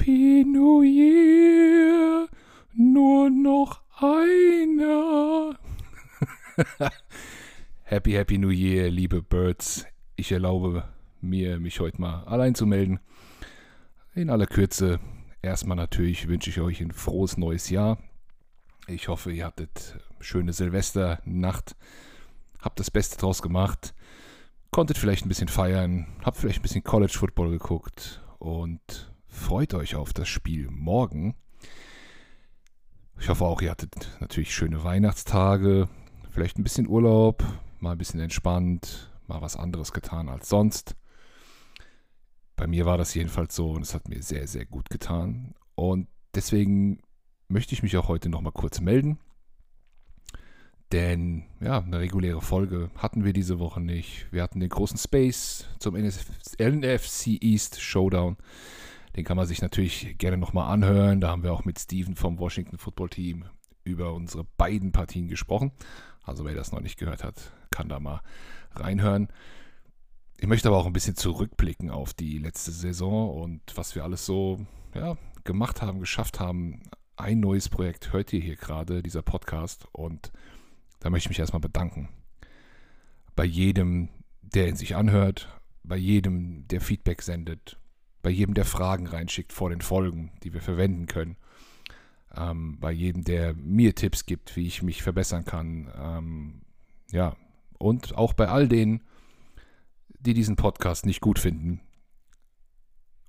Happy New Year, nur noch einer. happy, Happy New Year, liebe Birds. Ich erlaube mir, mich heute mal allein zu melden. In aller Kürze, erstmal natürlich wünsche ich euch ein frohes neues Jahr. Ich hoffe, ihr hattet schöne Silvesternacht, habt das Beste draus gemacht, konntet vielleicht ein bisschen feiern, habt vielleicht ein bisschen College Football geguckt und freut euch auf das Spiel morgen. Ich hoffe auch, ihr hattet natürlich schöne Weihnachtstage, vielleicht ein bisschen Urlaub, mal ein bisschen entspannt, mal was anderes getan als sonst. Bei mir war das jedenfalls so und es hat mir sehr, sehr gut getan. Und deswegen möchte ich mich auch heute nochmal kurz melden. Denn ja, eine reguläre Folge hatten wir diese Woche nicht. Wir hatten den großen Space zum NFC East Showdown. Den kann man sich natürlich gerne nochmal anhören. Da haben wir auch mit Steven vom Washington Football Team über unsere beiden Partien gesprochen. Also wer das noch nicht gehört hat, kann da mal reinhören. Ich möchte aber auch ein bisschen zurückblicken auf die letzte Saison und was wir alles so ja, gemacht haben, geschafft haben. Ein neues Projekt hört ihr hier gerade, dieser Podcast. Und da möchte ich mich erstmal bedanken. Bei jedem, der ihn sich anhört, bei jedem, der Feedback sendet, bei jedem, der Fragen reinschickt vor den Folgen, die wir verwenden können. Ähm, bei jedem, der mir Tipps gibt, wie ich mich verbessern kann. Ähm, ja, und auch bei all denen, die diesen Podcast nicht gut finden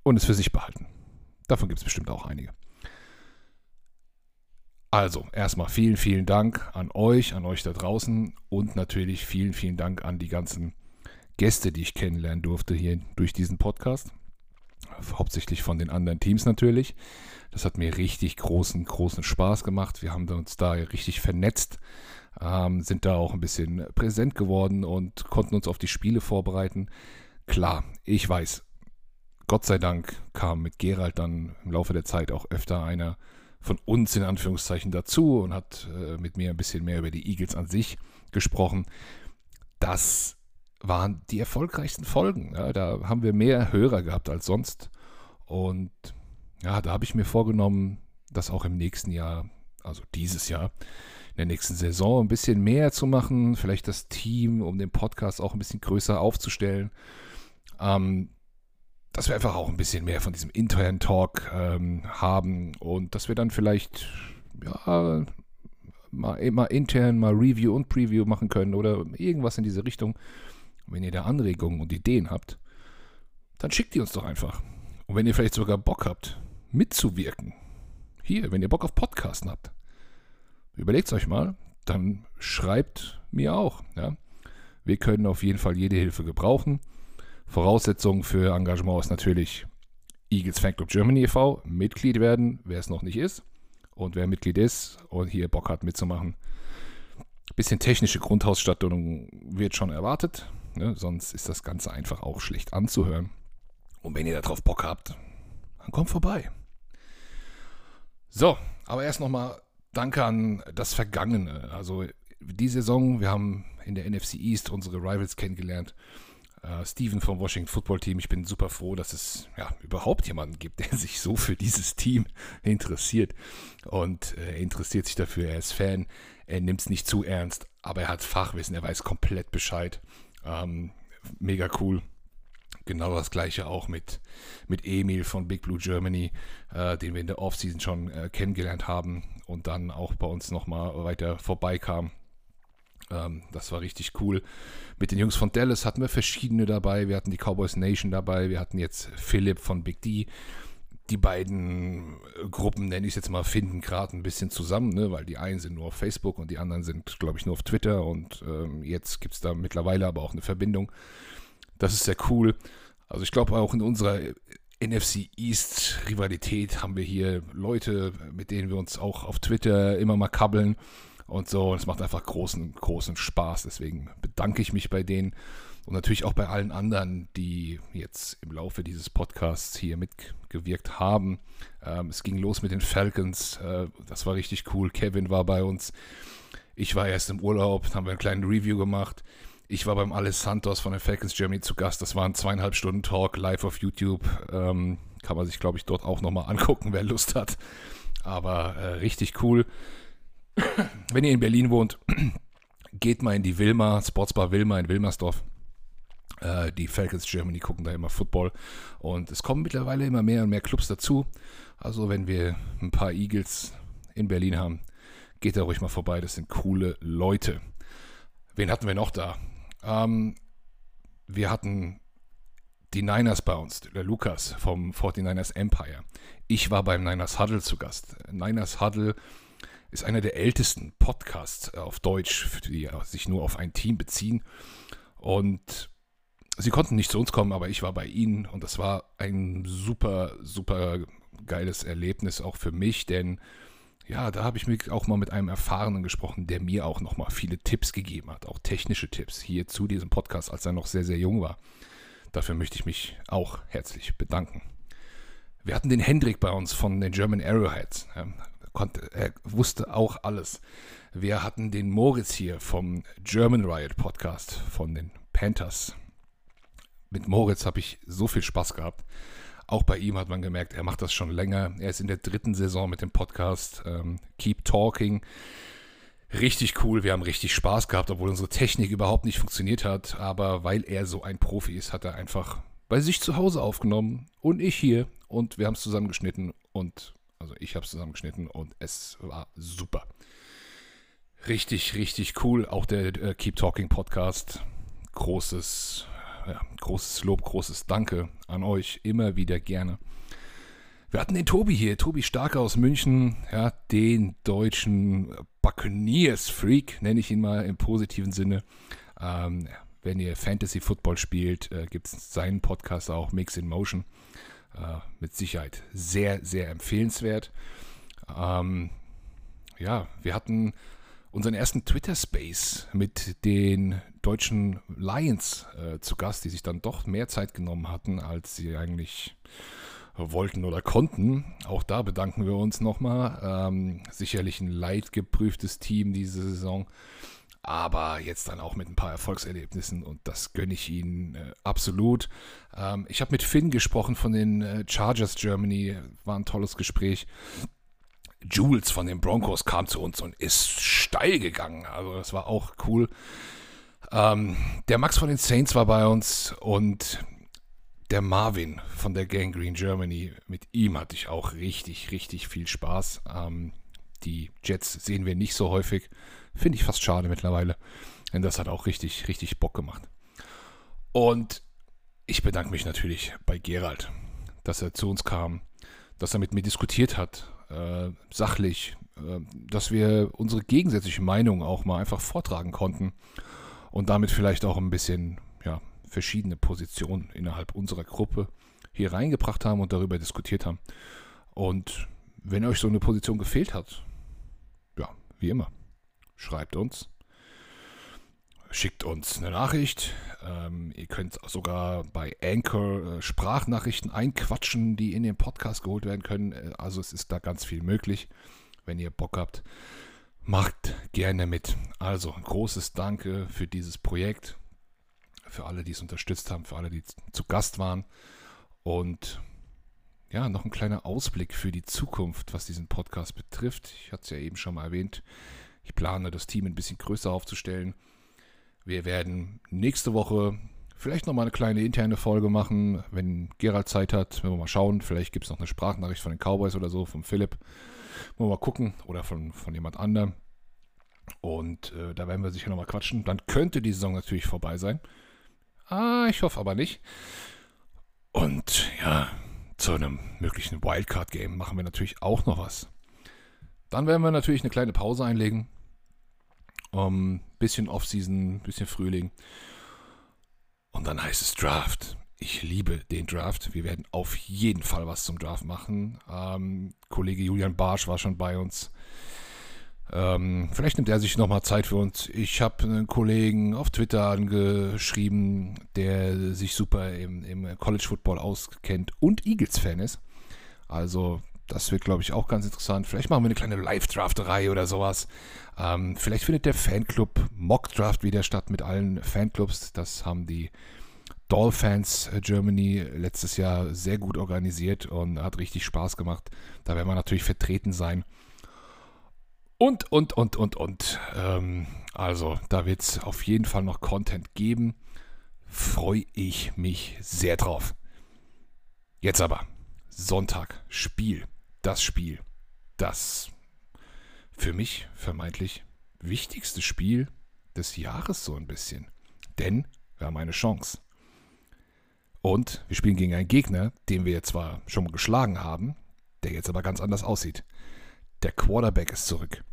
und es für sich behalten. Davon gibt es bestimmt auch einige. Also, erstmal vielen, vielen Dank an euch, an euch da draußen und natürlich vielen, vielen Dank an die ganzen Gäste, die ich kennenlernen durfte hier durch diesen Podcast hauptsächlich von den anderen Teams natürlich. Das hat mir richtig großen, großen Spaß gemacht. Wir haben uns da richtig vernetzt, ähm, sind da auch ein bisschen präsent geworden und konnten uns auf die Spiele vorbereiten. Klar, ich weiß, Gott sei Dank kam mit Gerald dann im Laufe der Zeit auch öfter einer von uns in Anführungszeichen dazu und hat äh, mit mir ein bisschen mehr über die Eagles an sich gesprochen. Das waren die erfolgreichsten Folgen. Ja, da haben wir mehr Hörer gehabt als sonst. Und ja, da habe ich mir vorgenommen, das auch im nächsten Jahr, also dieses Jahr, in der nächsten Saison ein bisschen mehr zu machen. Vielleicht das Team, um den Podcast auch ein bisschen größer aufzustellen. Ähm, dass wir einfach auch ein bisschen mehr von diesem internen Talk ähm, haben und dass wir dann vielleicht ja, mal, mal intern mal Review und Preview machen können oder irgendwas in diese Richtung. Wenn ihr da Anregungen und Ideen habt, dann schickt die uns doch einfach. Und wenn ihr vielleicht sogar Bock habt, mitzuwirken, hier, wenn ihr Bock auf Podcasten habt, überlegt es euch mal, dann schreibt mir auch. Ja? Wir können auf jeden Fall jede Hilfe gebrauchen. Voraussetzung für Engagement ist natürlich Eagles Fanclub Germany e.V. Mitglied werden, wer es noch nicht ist. Und wer Mitglied ist und hier Bock hat mitzumachen. Bisschen technische Grundausstattung wird schon erwartet. Ne? Sonst ist das Ganze einfach auch schlecht anzuhören. Und wenn ihr darauf Bock habt, dann kommt vorbei. So, aber erst nochmal Danke an das Vergangene. Also die Saison, wir haben in der NFC East unsere Rivals kennengelernt. Uh, Steven vom Washington Football Team. Ich bin super froh, dass es ja, überhaupt jemanden gibt, der sich so für dieses Team interessiert. Und äh, er interessiert sich dafür, er ist Fan, er nimmt es nicht zu ernst, aber er hat Fachwissen, er weiß komplett Bescheid. Ähm, mega cool. Genau das gleiche auch mit, mit Emil von Big Blue Germany, äh, den wir in der Offseason schon äh, kennengelernt haben und dann auch bei uns nochmal weiter vorbeikam. Ähm, das war richtig cool. Mit den Jungs von Dallas hatten wir verschiedene dabei. Wir hatten die Cowboys Nation dabei. Wir hatten jetzt Philipp von Big D die beiden äh, Gruppen, nenne ich es jetzt mal, finden gerade ein bisschen zusammen, ne? weil die einen sind nur auf Facebook und die anderen sind, glaube ich, nur auf Twitter und ähm, jetzt gibt es da mittlerweile aber auch eine Verbindung. Das ist sehr cool. Also ich glaube auch in unserer NFC East Rivalität haben wir hier Leute, mit denen wir uns auch auf Twitter immer mal kabbeln und so. Es macht einfach großen, großen Spaß. Deswegen bedanke ich mich bei denen und natürlich auch bei allen anderen, die jetzt im Laufe dieses Podcasts hier mitgewirkt haben. Ähm, es ging los mit den Falcons. Äh, das war richtig cool. Kevin war bei uns. Ich war erst im Urlaub, haben wir einen kleinen Review gemacht. Ich war beim Ales Santos von den Falcons Germany zu Gast. Das war ein zweieinhalb Stunden Talk live auf YouTube. Ähm, Kann man sich, glaube ich, dort auch nochmal angucken, wer Lust hat. Aber äh, richtig cool. Wenn ihr in Berlin wohnt, geht mal in die Wilma, Sportsbar Wilma in Wilmersdorf. Äh, die Falcons Germany gucken da immer Football. Und es kommen mittlerweile immer mehr und mehr Clubs dazu. Also wenn wir ein paar Eagles in Berlin haben, geht da ruhig mal vorbei. Das sind coole Leute. Wen hatten wir noch da? Ähm, wir hatten die Niners bei uns, der Lukas vom 49ers Empire. Ich war beim Niners Huddle zu Gast. Niners Huddle ist einer der ältesten Podcasts auf Deutsch, die sich nur auf ein Team beziehen. Und sie konnten nicht zu uns kommen, aber ich war bei ihnen und das war ein super, super geiles Erlebnis auch für mich, denn ja, da habe ich mich auch mal mit einem Erfahrenen gesprochen, der mir auch nochmal viele Tipps gegeben hat, auch technische Tipps hier zu diesem Podcast, als er noch sehr, sehr jung war. Dafür möchte ich mich auch herzlich bedanken. Wir hatten den Hendrik bei uns von den German Arrowheads. Er, konnte, er wusste auch alles. Wir hatten den Moritz hier vom German Riot Podcast von den Panthers mit Moritz habe ich so viel Spaß gehabt. Auch bei ihm hat man gemerkt, er macht das schon länger. Er ist in der dritten Saison mit dem Podcast ähm, Keep Talking. Richtig cool, wir haben richtig Spaß gehabt, obwohl unsere Technik überhaupt nicht funktioniert hat. Aber weil er so ein Profi ist, hat er einfach bei sich zu Hause aufgenommen und ich hier. Und wir haben es zusammengeschnitten und, also ich habe es zusammengeschnitten und es war super. Richtig, richtig cool. Auch der äh, Keep Talking Podcast. Großes, ja, großes Lob, großes Danke an euch, immer wieder gerne. Wir hatten den Tobi hier, Tobi Starke aus München, ja, den deutschen Buccaneers-Freak, nenne ich ihn mal im positiven Sinne. Ähm, wenn ihr Fantasy Football spielt, äh, gibt es seinen Podcast auch, Mix in Motion. Äh, mit Sicherheit sehr, sehr empfehlenswert. Ähm, ja, wir hatten unseren ersten Twitter-Space mit den deutschen Lions äh, zu Gast, die sich dann doch mehr Zeit genommen hatten, als sie eigentlich wollten oder konnten. Auch da bedanken wir uns nochmal. Ähm, sicherlich ein leidgeprüftes Team diese Saison, aber jetzt dann auch mit ein paar Erfolgserlebnissen und das gönne ich ihnen äh, absolut. Ähm, ich habe mit Finn gesprochen von den äh, Chargers Germany, war ein tolles Gespräch. Jules von den Broncos kam zu uns und ist steil gegangen. Also das war auch cool. Ähm, der Max von den Saints war bei uns und der Marvin von der Gang Green Germany. Mit ihm hatte ich auch richtig, richtig viel Spaß. Ähm, die Jets sehen wir nicht so häufig. Finde ich fast schade mittlerweile. Denn das hat auch richtig, richtig Bock gemacht. Und ich bedanke mich natürlich bei Gerald, dass er zu uns kam, dass er mit mir diskutiert hat, äh, sachlich, äh, dass wir unsere gegensätzliche Meinung auch mal einfach vortragen konnten und damit vielleicht auch ein bisschen ja, verschiedene Positionen innerhalb unserer Gruppe hier reingebracht haben und darüber diskutiert haben. Und wenn euch so eine Position gefehlt hat, wie immer, schreibt uns, schickt uns eine Nachricht. Ähm, ihr könnt sogar bei Anchor äh, Sprachnachrichten einquatschen, die in den Podcast geholt werden können. Äh, also es ist da ganz viel möglich, wenn ihr Bock habt. Macht gerne mit. Also ein großes Danke für dieses Projekt, für alle, die es unterstützt haben, für alle, die zu Gast waren. Und ja, noch ein kleiner Ausblick für die Zukunft, was diesen Podcast betrifft. Ich hatte es ja eben schon mal erwähnt. Ich plane, das Team ein bisschen größer aufzustellen. Wir werden nächste Woche vielleicht nochmal eine kleine interne Folge machen, wenn Gerald Zeit hat. Wenn wir mal schauen, vielleicht gibt es noch eine Sprachnachricht von den Cowboys oder so, von Philipp. Wollen wir mal gucken. Oder von, von jemand anderem. Und äh, da werden wir sicher nochmal quatschen. Dann könnte die Saison natürlich vorbei sein. Ah, ich hoffe aber nicht. Und ja, zu einem möglichen Wildcard-Game machen wir natürlich auch noch was. Dann werden wir natürlich eine kleine Pause einlegen. Um, bisschen Offseason, bisschen Frühling. Und dann heißt es Draft ich liebe den Draft. Wir werden auf jeden Fall was zum Draft machen. Ähm, Kollege Julian Barsch war schon bei uns. Ähm, vielleicht nimmt er sich nochmal Zeit für uns. Ich habe einen Kollegen auf Twitter angeschrieben, der sich super im, im College Football auskennt und Eagles-Fan ist. Also, das wird, glaube ich, auch ganz interessant. Vielleicht machen wir eine kleine Live-Drafterei oder sowas. Ähm, vielleicht findet der Fanclub Mock Draft wieder statt mit allen Fanclubs. Das haben die Dolphins äh, Germany letztes Jahr sehr gut organisiert und hat richtig Spaß gemacht. Da werden wir natürlich vertreten sein. Und, und, und, und, und. Ähm, also, da wird es auf jeden Fall noch Content geben. Freue ich mich sehr drauf. Jetzt aber, Sonntag, Spiel. Das Spiel. Das für mich vermeintlich wichtigste Spiel des Jahres so ein bisschen. Denn wir haben eine Chance. Und wir spielen gegen einen Gegner, den wir zwar schon geschlagen haben, der jetzt aber ganz anders aussieht. Der Quarterback ist zurück.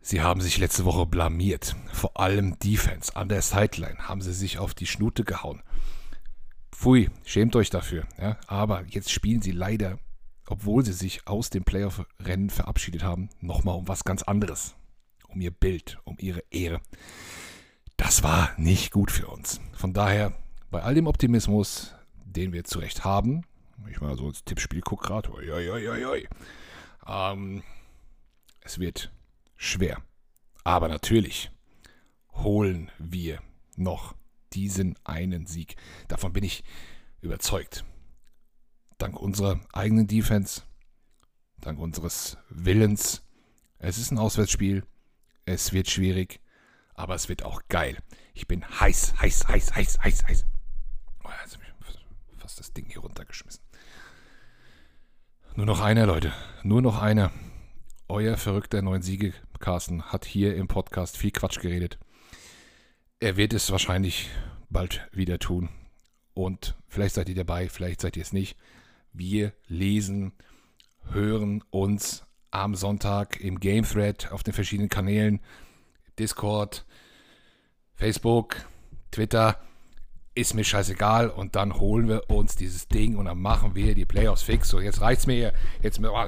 Sie haben sich letzte Woche blamiert. Vor allem Defense. An der Sideline haben sie sich auf die Schnute gehauen. Pfui, schämt euch dafür. Ja? Aber jetzt spielen sie leider, obwohl sie sich aus dem Playoff-Rennen verabschiedet haben, nochmal um was ganz anderes. Um ihr Bild, um ihre Ehre. Das war nicht gut für uns. Von daher, bei all dem Optimismus, den wir zu Recht haben, ich mal so ins Tippspiel gucke gerade, ähm, es wird schwer. Aber natürlich holen wir noch diesen einen Sieg. Davon bin ich überzeugt. Dank unserer eigenen Defense, dank unseres Willens. Es ist ein Auswärtsspiel. Es wird schwierig, aber es wird auch geil. Ich bin heiß, heiß, heiß, heiß, heiß, heiß. Oh, jetzt habe ich fast das Ding hier runtergeschmissen. Nur noch einer, Leute. Nur noch einer. Euer verrückter neuen Siege Carsten hat hier im Podcast viel Quatsch geredet. Er wird es wahrscheinlich bald wieder tun. Und vielleicht seid ihr dabei, vielleicht seid ihr es nicht. Wir lesen, hören uns am Sonntag im Game Thread auf den verschiedenen Kanälen. Discord, Facebook, Twitter. Ist mir scheißegal. Und dann holen wir uns dieses Ding und dann machen wir die Playoffs fix. So, jetzt reicht's mir. Jetzt, oh,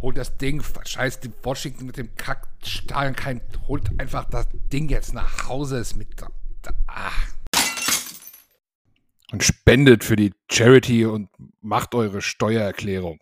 holt das Ding, scheiß die Washington mit dem Kackstahl, kein, holt einfach das Ding jetzt nach Hause, ist mit, ach. Und spendet für die Charity und macht eure Steuererklärung.